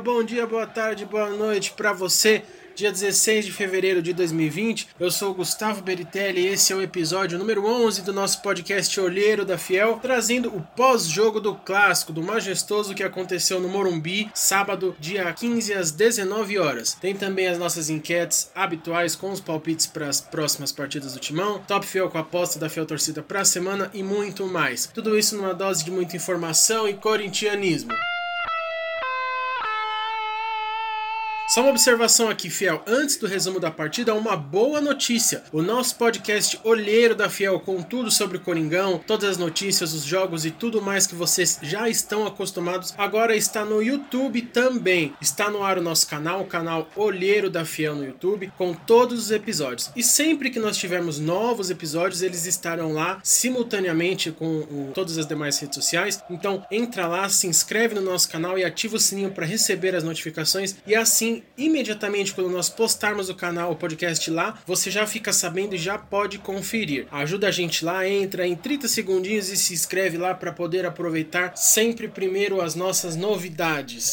Bom dia, boa tarde, boa noite para você. Dia 16 de fevereiro de 2020, eu sou o Gustavo Beritelli e esse é o episódio número 11 do nosso podcast Olheiro da Fiel, trazendo o pós-jogo do clássico, do majestoso que aconteceu no Morumbi, sábado, dia 15 às 19 horas. Tem também as nossas enquetes habituais com os palpites para as próximas partidas do Timão, Top Fiel com a aposta da Fiel Torcida para a semana e muito mais. Tudo isso numa dose de muita informação e corintianismo. Só uma observação aqui, Fiel. Antes do resumo da partida, uma boa notícia. O nosso podcast Olheiro da Fiel, com tudo sobre o Coringão, todas as notícias, os jogos e tudo mais que vocês já estão acostumados, agora está no YouTube também. Está no ar o nosso canal, o canal Olheiro da Fiel no YouTube, com todos os episódios. E sempre que nós tivermos novos episódios, eles estarão lá simultaneamente com o, todas as demais redes sociais. Então, entra lá, se inscreve no nosso canal e ativa o sininho para receber as notificações e assim imediatamente quando nós postarmos o canal, o podcast lá, você já fica sabendo e já pode conferir. Ajuda a gente lá, entra em 30 segundinhos e se inscreve lá para poder aproveitar sempre primeiro as nossas novidades.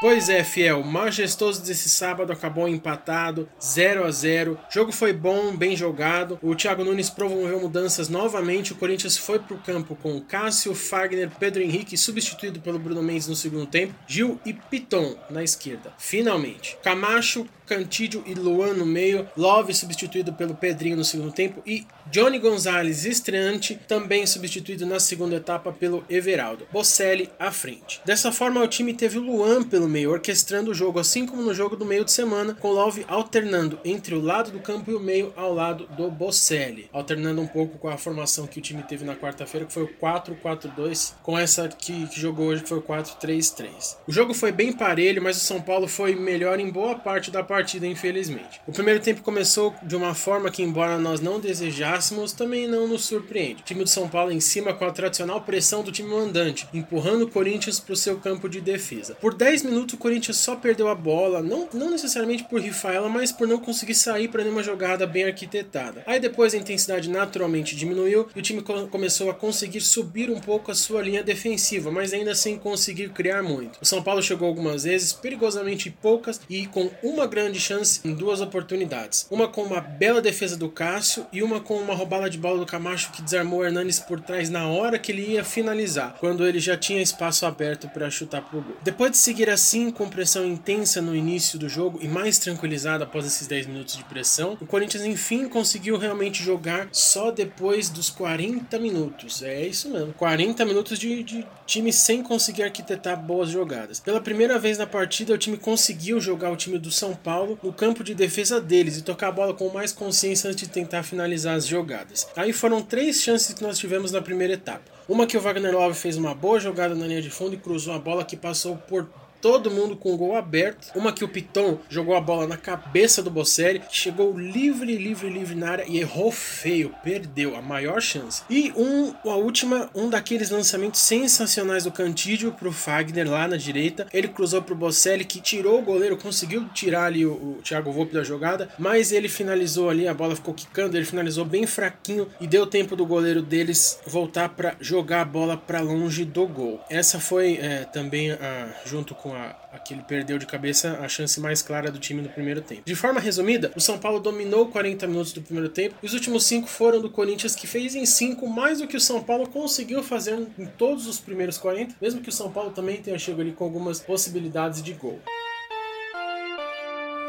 Pois é, fiel, majestoso desse sábado acabou empatado, 0 a 0. O jogo foi bom, bem jogado. O Thiago Nunes promoveu mudanças novamente. O Corinthians foi para o campo com Cássio, Fagner, Pedro Henrique, substituído pelo Bruno Mendes no segundo tempo, Gil e Piton na esquerda. Finalmente, Camacho, Cantídio e Luan no meio, Love substituído pelo Pedrinho no segundo tempo e Johnny Gonzalez, estreante, também substituído na segunda etapa pelo Everaldo. Bocelli à frente. Dessa forma, o time teve o Luan pelo meio, orquestrando o jogo, assim como no jogo do meio de semana, com Love alternando entre o lado do campo e o meio ao lado do Bocelli. Alternando um pouco com a formação que o time teve na quarta-feira, que foi o 4-4-2, com essa que, que jogou hoje, que foi o 4-3-3. O jogo foi bem parelho, mas o São Paulo foi melhor em boa parte da partida, infelizmente. O primeiro tempo começou de uma forma que, embora nós não desejássemos, também não nos surpreende. O time do São Paulo em cima com a tradicional pressão do time mandante, empurrando o Corinthians para o seu campo de defesa. Por 10 minutos o Corinthians só perdeu a bola, não, não necessariamente por rifar ela, mas por não conseguir sair para nenhuma jogada bem arquitetada. Aí depois a intensidade naturalmente diminuiu e o time co começou a conseguir subir um pouco a sua linha defensiva, mas ainda sem conseguir criar muito. O São Paulo chegou algumas vezes, perigosamente poucas e com uma grande chance em duas oportunidades. Uma com uma bela defesa do Cássio e uma com uma uma roubada de bola do Camacho que desarmou o Hernanes por trás na hora que ele ia finalizar, quando ele já tinha espaço aberto para chutar pro gol. Depois de seguir assim, com pressão intensa no início do jogo e mais tranquilizado após esses 10 minutos de pressão, o Corinthians enfim conseguiu realmente jogar só depois dos 40 minutos. É isso mesmo, 40 minutos de, de time sem conseguir arquitetar boas jogadas. Pela primeira vez na partida, o time conseguiu jogar o time do São Paulo no campo de defesa deles e tocar a bola com mais consciência antes de tentar finalizar as jogadas. Aí foram três chances que nós tivemos na primeira etapa. Uma que o Wagner Love fez uma boa jogada na linha de fundo e cruzou a bola que passou por todo mundo com o gol aberto. Uma que o Piton jogou a bola na cabeça do Bocelli, chegou livre, livre, livre na área e errou feio, perdeu a maior chance. E um, a última, um daqueles lançamentos sensacionais do Cantídio pro Fagner lá na direita. Ele cruzou pro Bocelli que tirou o goleiro, conseguiu tirar ali o, o Thiago Volpe da jogada, mas ele finalizou ali, a bola ficou quicando, ele finalizou bem fraquinho e deu tempo do goleiro deles voltar para jogar a bola para longe do gol. Essa foi é, também a, junto com com a, a que ele perdeu de cabeça a chance mais clara do time no primeiro tempo. De forma resumida, o São Paulo dominou 40 minutos do primeiro tempo e os últimos 5 foram do Corinthians, que fez em 5 mais do que o São Paulo conseguiu fazer em todos os primeiros 40, mesmo que o São Paulo também tenha chegado ali com algumas possibilidades de gol.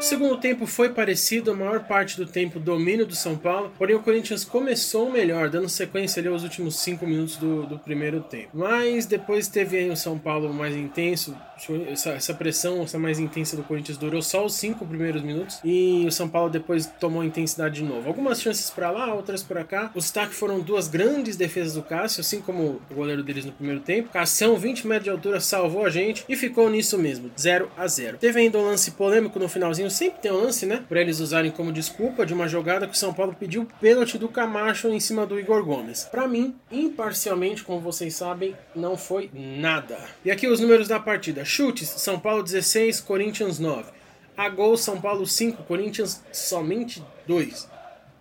O segundo tempo foi parecido, a maior parte do tempo domínio do São Paulo, porém o Corinthians começou melhor, dando sequência ali aos últimos 5 minutos do, do, primeiro tempo. Mas depois teve aí o São Paulo mais intenso, essa, essa pressão, essa mais intensa do Corinthians durou só os 5 primeiros minutos e o São Paulo depois tomou intensidade de novo. Algumas chances para lá, outras para cá. O destaque foram duas grandes defesas do Cássio, assim como o goleiro deles no primeiro tempo. Cassião, 20 metros de altura, salvou a gente e ficou nisso mesmo, 0 a 0 Teve ainda um lance polêmico no finalzinho sempre tem um lance, né? Por eles usarem como desculpa de uma jogada que o São Paulo pediu pênalti do Camacho em cima do Igor Gomes. Para mim, imparcialmente, como vocês sabem, não foi nada. E aqui os números da partida: chutes, São Paulo 16, Corinthians 9. A gol, São Paulo 5, Corinthians somente 2.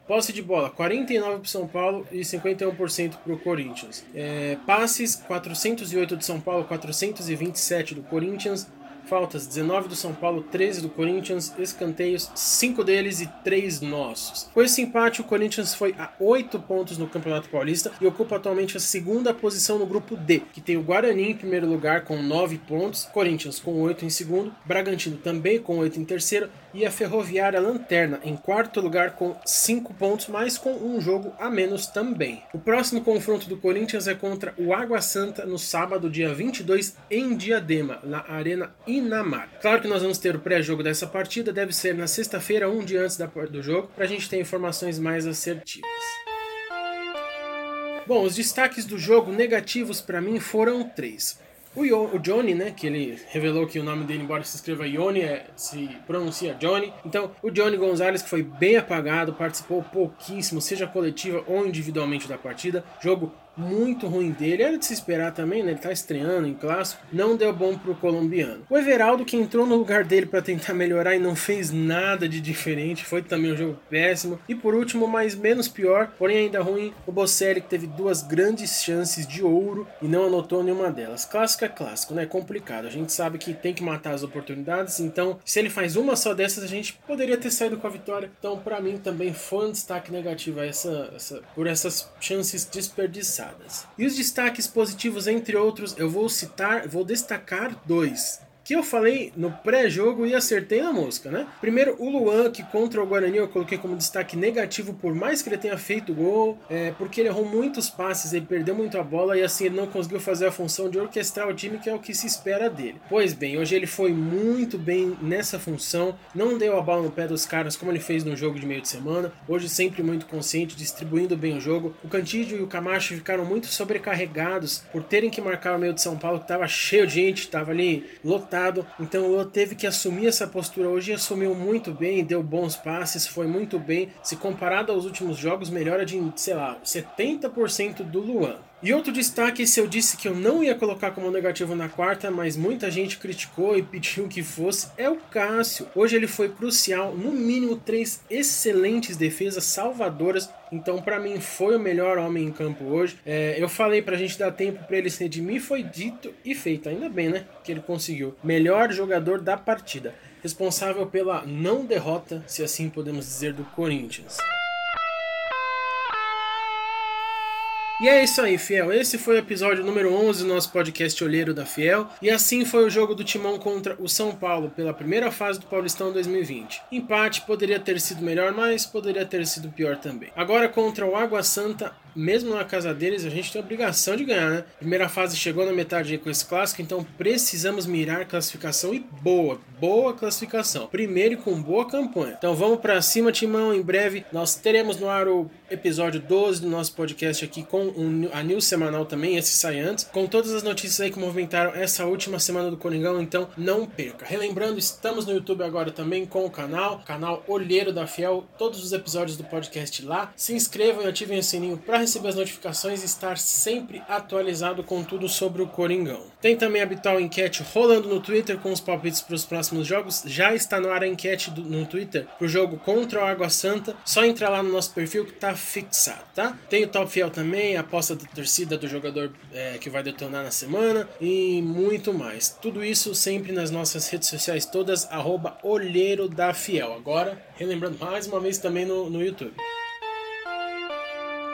Posse de bola, 49% para São Paulo e 51% para o Corinthians. É, passes, 408 de São Paulo, 427 do Corinthians. Faltas 19 do São Paulo, 13 do Corinthians, escanteios 5 deles e 3 nossos. Com esse empate, o Corinthians foi a 8 pontos no Campeonato Paulista e ocupa atualmente a segunda posição no grupo D, que tem o Guarani em primeiro lugar com 9 pontos, Corinthians com 8 em segundo, Bragantino também com 8 em terceiro e a Ferroviária Lanterna em quarto lugar com 5 pontos, mas com um jogo a menos também. O próximo confronto do Corinthians é contra o Água Santa no sábado, dia 22, em Diadema, na Arena Inamar. Claro que nós vamos ter o pré-jogo dessa partida, deve ser na sexta-feira, um dia antes do jogo, para a gente ter informações mais assertivas. Bom, os destaques do jogo negativos para mim foram três. O, o, Johnny, né, que ele revelou que o nome dele, embora se escreva Ione, é, se pronuncia Johnny. Então, o Johnny Gonzalez, que foi bem apagado, participou pouquíssimo, seja coletiva ou individualmente da partida. Jogo muito ruim dele. Era de se esperar também, né? Ele tá estreando em clássico. Não deu bom pro colombiano. O Everaldo, que entrou no lugar dele para tentar melhorar e não fez nada de diferente. Foi também um jogo péssimo. E por último, mas menos pior, porém ainda ruim, o Bocelli, que teve duas grandes chances de ouro e não anotou nenhuma delas. Clássico é clássico, né? Complicado. A gente sabe que tem que matar as oportunidades. Então, se ele faz uma só dessas, a gente poderia ter saído com a vitória. Então, para mim, também foi um destaque negativo essa, essa, por essas chances desperdiçadas. E os destaques positivos, entre outros, eu vou citar, vou destacar dois que eu falei no pré-jogo e acertei na mosca, né? Primeiro, o Luan, que contra o Guarani eu coloquei como destaque negativo, por mais que ele tenha feito gol, é, porque ele errou muitos passes, ele perdeu muito a bola e assim ele não conseguiu fazer a função de orquestrar o time, que é o que se espera dele. Pois bem, hoje ele foi muito bem nessa função, não deu a bola no pé dos caras como ele fez no jogo de meio de semana, hoje sempre muito consciente, distribuindo bem o jogo. O Cantídio e o Camacho ficaram muito sobrecarregados por terem que marcar o meio de São Paulo, que estava cheio de gente, estava ali lotado então o teve que assumir essa postura hoje assumiu muito bem, deu bons passes, foi muito bem. Se comparado aos últimos jogos, melhora de, sei lá, 70% do Luan. E outro destaque, se eu disse que eu não ia colocar como negativo na quarta, mas muita gente criticou e pediu que fosse, é o Cássio. Hoje ele foi crucial, no mínimo três excelentes defesas salvadoras. Então, para mim, foi o melhor homem em campo hoje. É, eu falei pra gente dar tempo para ele se redimir, foi dito e feito. Ainda bem, né? Que ele conseguiu. Melhor jogador da partida. Responsável pela não derrota, se assim podemos dizer, do Corinthians. E é isso aí, Fiel. Esse foi o episódio número 11 do nosso podcast Olheiro da Fiel. E assim foi o jogo do Timão contra o São Paulo pela primeira fase do Paulistão 2020. Empate poderia ter sido melhor, mas poderia ter sido pior também. Agora contra o Água Santa, mesmo na casa deles, a gente tem a obrigação de ganhar, né? Primeira fase chegou na metade com esse clássico, então precisamos mirar classificação e boa, boa classificação. Primeiro e com boa campanha. Então vamos para cima, Timão. Em breve nós teremos no ar o episódio 12 do nosso podcast aqui com um, a news semanal também, esse sai antes, com todas as notícias aí que movimentaram essa última semana do Coringão, então não perca. Relembrando, estamos no YouTube agora também com o canal, canal Olheiro da Fiel, todos os episódios do podcast lá. Se inscrevam e ativem o sininho para receber as notificações e estar sempre atualizado com tudo sobre o Coringão. Tem também a habitual enquete rolando no Twitter com os palpites para os próximos jogos. Já está no ar a enquete do, no Twitter para o jogo contra o Água Santa. Só entrar lá no nosso perfil que está fixado, tá? Tem o Top Fiel também, a aposta da torcida do jogador é, que vai detonar na semana e muito mais. Tudo isso sempre nas nossas redes sociais todas, arroba Olheiro da Fiel. Agora, relembrando mais uma vez também no, no YouTube.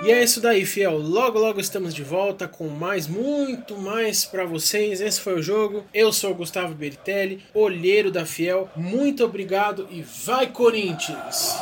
E é isso daí, fiel. Logo, logo estamos de volta com mais, muito mais para vocês. Esse foi o jogo. Eu sou o Gustavo Beritelli, olheiro da Fiel. Muito obrigado e vai, Corinthians!